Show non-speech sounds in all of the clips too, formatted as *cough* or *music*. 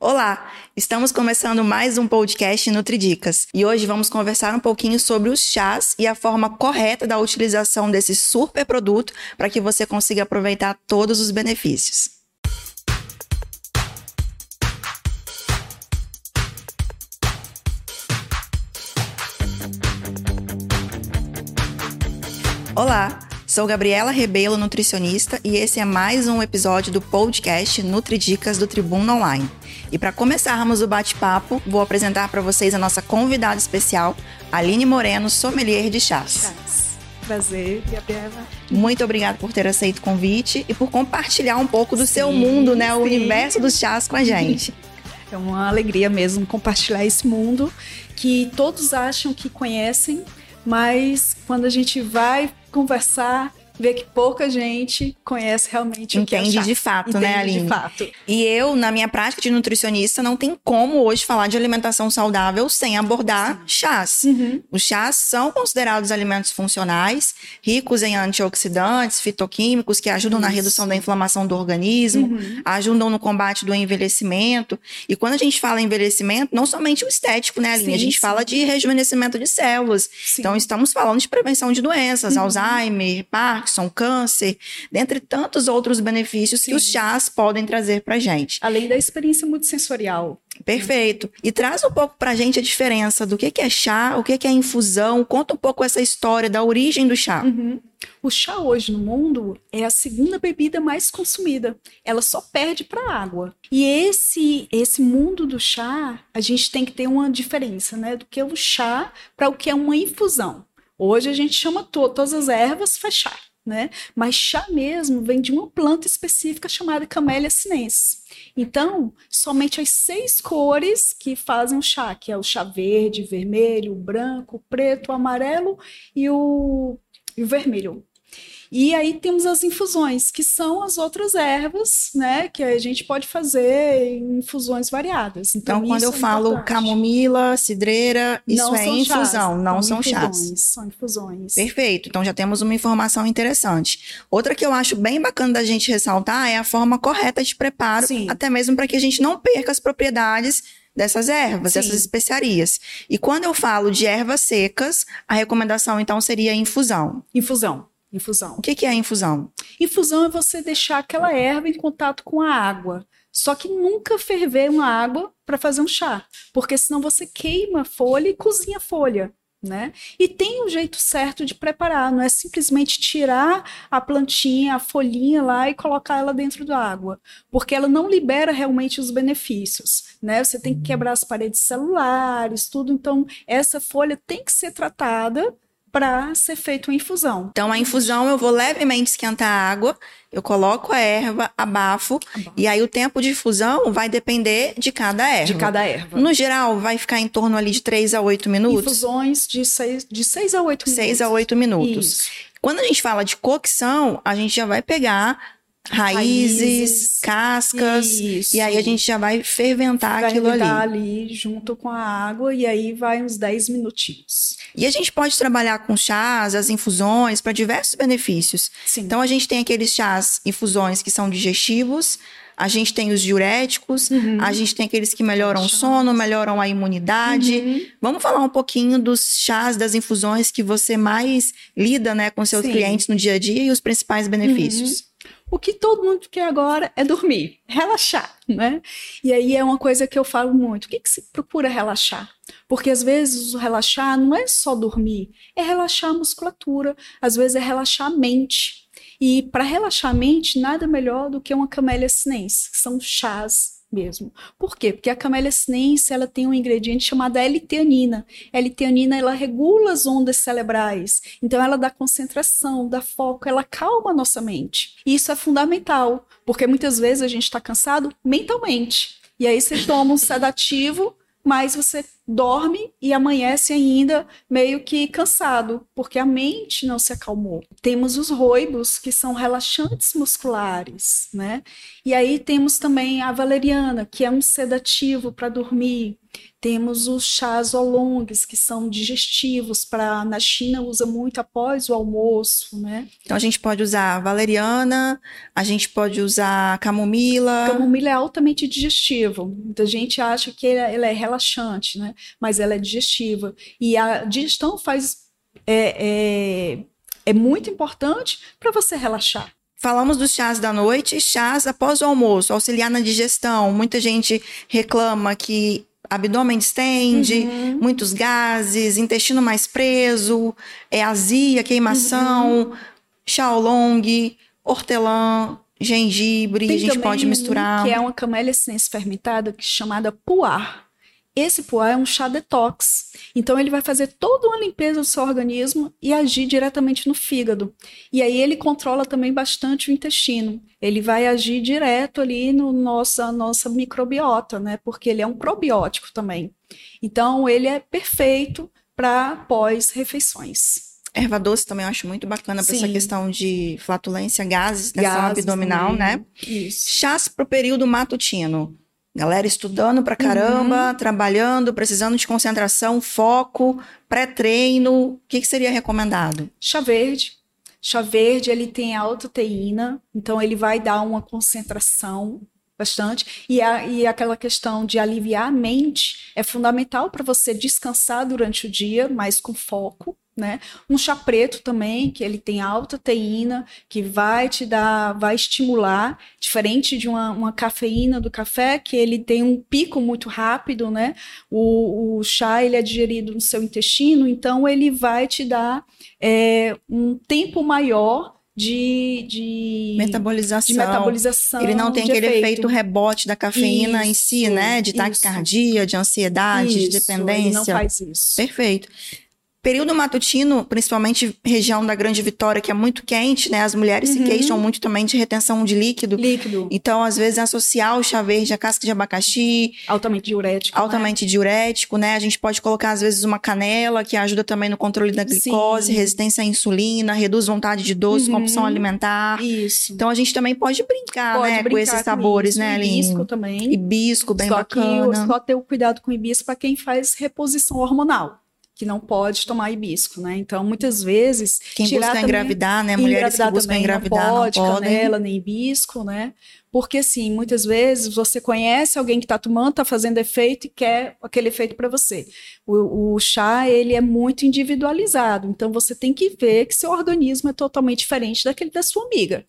Olá, estamos começando mais um podcast Nutridicas e hoje vamos conversar um pouquinho sobre os chás e a forma correta da utilização desse super produto para que você consiga aproveitar todos os benefícios. Olá, Sou Gabriela Rebelo, nutricionista, e esse é mais um episódio do podcast Nutridicas do Tribuna Online. E para começarmos o bate-papo, vou apresentar para vocês a nossa convidada especial, Aline Moreno, sommelier de chás. Prazer, Gabriela. Muito obrigada por ter aceito o convite e por compartilhar um pouco do sim, seu mundo, né, o universo dos chás com a gente. É uma alegria mesmo compartilhar esse mundo que todos acham que conhecem, mas quando a gente vai conversar ver que pouca gente conhece realmente Entende o que é de fato, né, Entende né, Aline? de fato. E eu, na minha prática de nutricionista, não tem como hoje falar de alimentação saudável sem abordar chás. Uhum. Os chás são considerados alimentos funcionais, ricos em antioxidantes, fitoquímicos, que ajudam Isso. na redução da inflamação do organismo, uhum. ajudam no combate do envelhecimento. E quando a gente fala em envelhecimento, não somente o estético, né, Aline? Sim, a gente sim. fala de rejuvenescimento de células. Sim. Então, estamos falando de prevenção de doenças, uhum. Alzheimer, Parkinson, Parkinson, câncer, dentre tantos outros benefícios Sim. que os chás podem trazer para gente. Além da experiência multissensorial. Perfeito. E traz um pouco para a gente a diferença do que é chá, o que é infusão. Conta um pouco essa história da origem do chá. Uhum. O chá hoje no mundo é a segunda bebida mais consumida. Ela só perde para água. E esse esse mundo do chá, a gente tem que ter uma diferença, né, do que é o chá para o que é uma infusão. Hoje a gente chama to todas as ervas chá né? Mas chá mesmo vem de uma planta específica chamada Camellia sinensis. Então, somente as seis cores que fazem o chá, que é o chá verde, vermelho, branco, preto, amarelo e o, e o vermelho. E aí temos as infusões, que são as outras ervas, né, que a gente pode fazer em infusões variadas. Então, então quando eu é falo importante. camomila, cidreira, isso não é infusão, chás, não são, são infusões, chás. São infusões. Perfeito. Então já temos uma informação interessante. Outra que eu acho bem bacana da gente ressaltar é a forma correta de preparo, Sim. até mesmo para que a gente não perca as propriedades dessas ervas, Sim. dessas especiarias. E quando eu falo de ervas secas, a recomendação então seria infusão. Infusão. Infusão. O que é a infusão? Infusão é você deixar aquela erva em contato com a água. Só que nunca ferver uma água para fazer um chá, porque senão você queima a folha e cozinha a folha. Né? E tem um jeito certo de preparar, não é simplesmente tirar a plantinha, a folhinha lá e colocar ela dentro da água, porque ela não libera realmente os benefícios, né? Você tem que quebrar as paredes celulares, tudo, então essa folha tem que ser tratada para ser feito uma infusão. Então, a infusão eu vou levemente esquentar a água, eu coloco a erva, abafo, abafo, e aí o tempo de infusão vai depender de cada erva. De cada erva. No geral, vai ficar em torno ali de 3 a 8 minutos? Infusões de 6, de 6 a 8 minutos. 6 a 8 minutos. Isso. Quando a gente fala de cocção, a gente já vai pegar raízes, raízes cascas, isso. e aí a gente já vai ferventar vai aquilo ali. ali junto com a água e aí vai uns 10 minutinhos. E a gente pode trabalhar com chás, as infusões para diversos benefícios. Sim. Então a gente tem aqueles chás, infusões que são digestivos, a gente tem os diuréticos, uhum. a gente tem aqueles que melhoram o sono, melhoram a imunidade. Uhum. Vamos falar um pouquinho dos chás, das infusões que você mais lida né, com seus Sim. clientes no dia a dia e os principais benefícios. Uhum. O que todo mundo quer agora é dormir, relaxar, né? E aí é uma coisa que eu falo muito. O que, que se procura relaxar? Porque às vezes o relaxar não é só dormir, é relaxar a musculatura, às vezes é relaxar a mente. E para relaxar a mente, nada melhor do que uma camélia sinense, que são chás mesmo. Por quê? Porque a camélia sinense ela tem um ingrediente chamado L-teanina. L-teanina ela regula as ondas cerebrais, então ela dá concentração, dá foco, ela calma a nossa mente. E isso é fundamental, porque muitas vezes a gente está cansado mentalmente. E aí você toma um sedativo mas você dorme e amanhece ainda meio que cansado, porque a mente não se acalmou. Temos os roibos, que são relaxantes musculares, né? E aí temos também a valeriana, que é um sedativo para dormir. Temos os chás oolongs, que são digestivos, para na China usa muito após o almoço, né? Então a gente pode usar valeriana, a gente pode usar camomila. Camomila é altamente digestivo. Muita gente acha que ela é relaxante, né? Mas ela é digestiva. E a digestão faz é, é, é muito importante para você relaxar. Falamos dos chás da noite, chás após o almoço, auxiliar na digestão. Muita gente reclama que abdômen distende, uhum. muitos gases, intestino mais preso, é azia, queimação, uhum. xiaolong, hortelã, gengibre, Tem a gente pode misturar. que é uma camélia essência fermentada chamada puar. Esse puá é um chá detox. Então ele vai fazer toda uma limpeza do seu organismo e agir diretamente no fígado. E aí ele controla também bastante o intestino. Ele vai agir direto ali no nossa nossa microbiota, né? Porque ele é um probiótico também. Então ele é perfeito para pós-refeições. Erva doce também eu acho muito bacana para essa questão de flatulência, gases, tensão abdominal, também. né? Isso. Chás para o período matutino. Galera estudando pra caramba, uhum. trabalhando, precisando de concentração, foco, pré-treino. O que, que seria recomendado? Chá verde. Chá verde, ele tem alta teína, então ele vai dar uma concentração bastante. E, a, e aquela questão de aliviar a mente é fundamental para você descansar durante o dia, mas com foco né? Um chá preto também, que ele tem alta teína, que vai te dar, vai estimular, diferente de uma, uma cafeína do café, que ele tem um pico muito rápido, né? O, o chá, ele é digerido no seu intestino, então ele vai te dar é, um tempo maior de, de, metabolização. de metabolização. Ele não tem aquele efeito. efeito rebote da cafeína isso, em si, né? De taquicardia, isso. de ansiedade, isso, de dependência. Ele não faz isso. Perfeito. Período matutino, principalmente região da Grande Vitória, que é muito quente, né? As mulheres uhum. se queixam muito também de retenção de líquido. Líquido. Então, às vezes, associar o chá verde à casca de abacaxi. Altamente diurético. Né? Altamente né? diurético, né? A gente pode colocar, às vezes, uma canela, que ajuda também no controle da glicose, Sim. resistência à insulina, reduz vontade de doce, uhum. compulsão alimentar. Isso. Então, a gente também pode brincar, pode né? Brincar com esses sabores, isso. né, Aline? Hibisco também. Hibisco, bem só bacana. Que, só ter o cuidado com o hibisco para quem faz reposição hormonal que não pode tomar hibisco, né? Então, muitas vezes... Quem busca também, engravidar, né? Mulheres que buscam engravidar não, pode, não podem. canela, nem hibisco, né? Porque, assim, muitas vezes você conhece alguém que está tomando, está fazendo efeito e quer aquele efeito para você. O, o, chá, ele é muito individualizado. Então, você tem que ver que seu organismo é totalmente diferente daquele da sua amiga.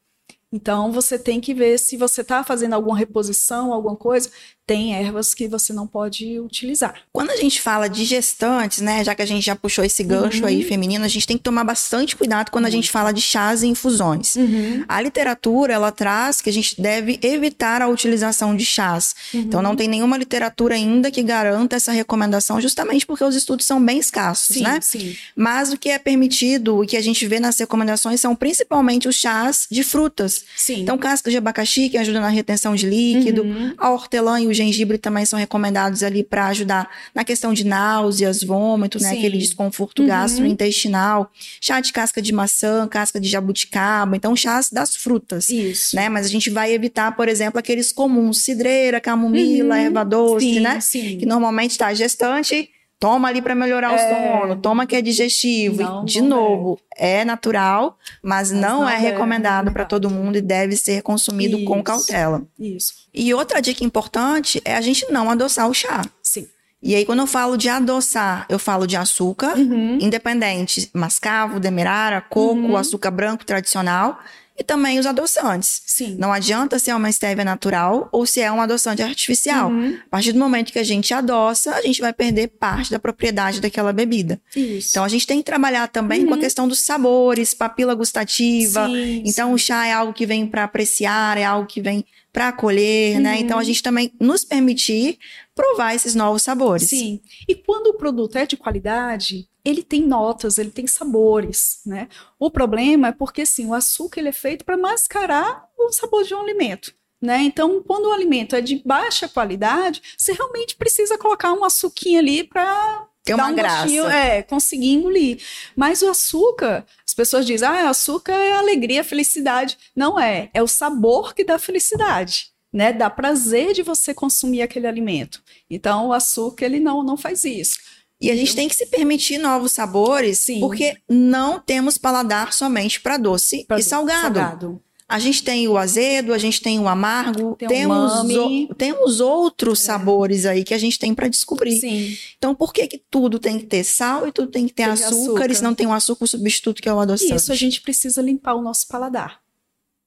Então, você tem que ver se você está fazendo alguma reposição, alguma coisa, tem ervas que você não pode utilizar. Quando a gente fala de gestantes, né, já que a gente já puxou esse gancho uhum. aí feminino, a gente tem que tomar bastante cuidado quando uhum. a gente fala de chás e infusões. Uhum. A literatura, ela traz que a gente deve evitar a utilização de chás. Então, não tem nenhuma literatura ainda que garanta essa recomendação, justamente porque os estudos são bem escassos, sim, né? Sim. Mas o que é permitido, o que a gente vê nas recomendações são principalmente os chás de frutas. Sim. Então, casca de abacaxi, que ajuda na retenção de líquido, uhum. a hortelã e o gengibre também são recomendados ali para ajudar na questão de náuseas, vômito, né? Aquele desconforto uhum. gastrointestinal. Chá de casca de maçã, casca de jabuticaba. Então, chás das frutas. Isso. Né? Mas a gente vai evitar, por exemplo, aqueles comuns, cidreira, camomila, uhum. erva doce, sim, né? Sim. Que normalmente está gestante Toma ali para melhorar é... o sono, toma que é digestivo. Não, de novo, é. é natural, mas, mas não, não, é, é recomendado para todo mundo e deve ser consumido Isso. com cautela. Isso. E outra dica importante é a gente não adoçar o chá. Sim. E aí, quando eu falo de adoçar, eu falo de açúcar, uhum. independente, mascavo, demerara, coco, uhum. açúcar branco tradicional e também os adoçantes. Sim. Não adianta se é uma estévia natural ou se é um adoçante artificial. Uhum. A partir do momento que a gente adoça, a gente vai perder parte da propriedade daquela bebida. Isso. Então a gente tem que trabalhar também uhum. com a uhum. questão dos sabores, papila gustativa. Sim, então sim. o chá é algo que vem para apreciar, é algo que vem para acolher, uhum. né? Então a gente também nos permitir provar esses novos sabores. Sim. E quando o produto é de qualidade, ele tem notas, ele tem sabores, né? O problema é porque, assim, o açúcar ele é feito para mascarar o sabor de um alimento. Né? Então, quando o alimento é de baixa qualidade, você realmente precisa colocar um açuquinho ali para ter uma um graça. Gostinho, é, conseguir engolir. Mas o açúcar, as pessoas dizem, ah, açúcar é alegria, felicidade. Não é, é o sabor que dá felicidade. né? Dá prazer de você consumir aquele alimento. Então, o açúcar, ele não, não faz isso. E a gente tem que se permitir novos sabores, Sim. porque não temos paladar somente para doce pra e salgado. salgado. A gente tem o azedo, a gente tem o amargo, tem temos, o, temos outros é. sabores aí que a gente tem para descobrir. Sim. Então, por que, que tudo tem que ter sal e tudo tem que ter tem açúcar, açúcar, e se não tem o açúcar, o substituto que é o adoçante? Isso, a gente precisa limpar o nosso paladar.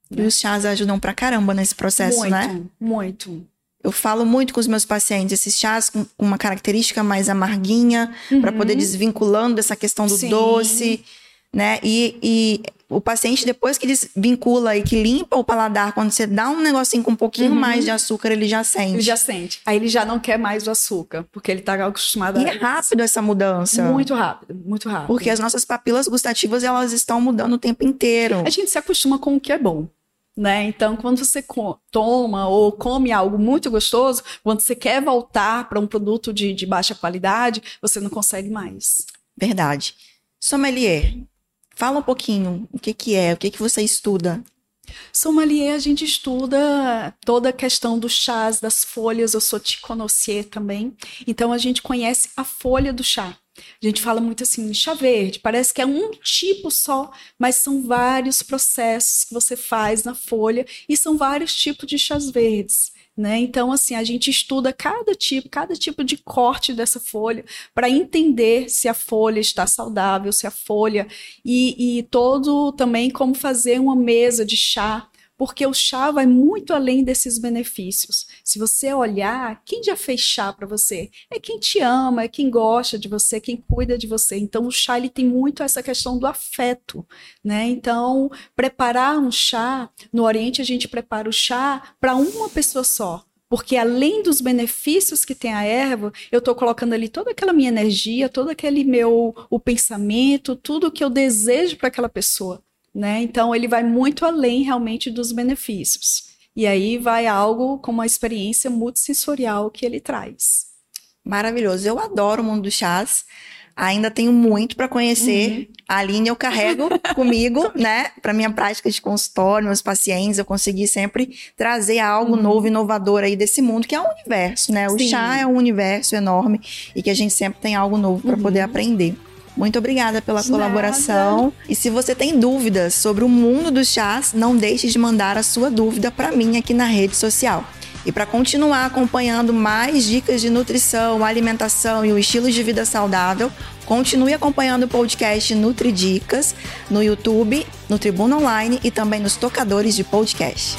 E os chás ajudam pra caramba nesse processo, muito, né? Muito, muito. Eu falo muito com os meus pacientes, esses chás com uma característica mais amarguinha, uhum. para poder desvinculando dessa questão do Sim. doce, né? E, e, o paciente, depois que desvincula e que limpa o paladar, quando você dá um negocinho com um pouquinho uhum. mais de açúcar, ele já sente. Ele já sente. Aí ele já não quer mais o açúcar, porque ele tá acostumado e a. E é rápido essa mudança. Muito rápido, muito rápido. Porque as nossas papilas gustativas, elas estão mudando o tempo inteiro. A gente se acostuma com o que é bom. Né? Então, quando você toma ou come algo muito gostoso, quando você quer voltar para um produto de, de baixa qualidade, você não consegue mais. Verdade. Sommelier, fala um pouquinho o que, que é, o que, que você estuda. Sommelier, a gente estuda toda a questão dos chás, das folhas, eu sou ticonossier também. Então, a gente conhece a folha do chá. A gente fala muito assim, chá verde, parece que é um tipo só, mas são vários processos que você faz na folha e são vários tipos de chás verdes. Né? Então, assim, a gente estuda cada tipo, cada tipo de corte dessa folha para entender se a folha está saudável, se a folha e, e todo também como fazer uma mesa de chá porque o chá vai muito além desses benefícios. Se você olhar, quem já fez chá para você? É quem te ama, é quem gosta de você, quem cuida de você. Então o chá ele tem muito essa questão do afeto, né? Então, preparar um chá, no Oriente a gente prepara o chá para uma pessoa só. Porque além dos benefícios que tem a erva, eu estou colocando ali toda aquela minha energia, todo aquele meu o pensamento, tudo que eu desejo para aquela pessoa né? Então ele vai muito além realmente dos benefícios. E aí vai algo com uma experiência multissensorial que ele traz. Maravilhoso. Eu adoro o mundo dos chás. Ainda tenho muito para conhecer. Uhum. A Aline eu carrego *laughs* comigo, né? Para minha prática de consultório, meus pacientes, eu consegui sempre trazer algo uhum. novo, inovador aí desse mundo, que é o universo, né? O Sim. chá é um universo enorme e que a gente sempre tem algo novo para uhum. poder aprender. Muito obrigada pela colaboração. E se você tem dúvidas sobre o mundo dos chás, não deixe de mandar a sua dúvida para mim aqui na rede social. E para continuar acompanhando mais dicas de nutrição, alimentação e o estilo de vida saudável, continue acompanhando o podcast NutriDicas no YouTube, no Tribuna Online e também nos tocadores de podcast.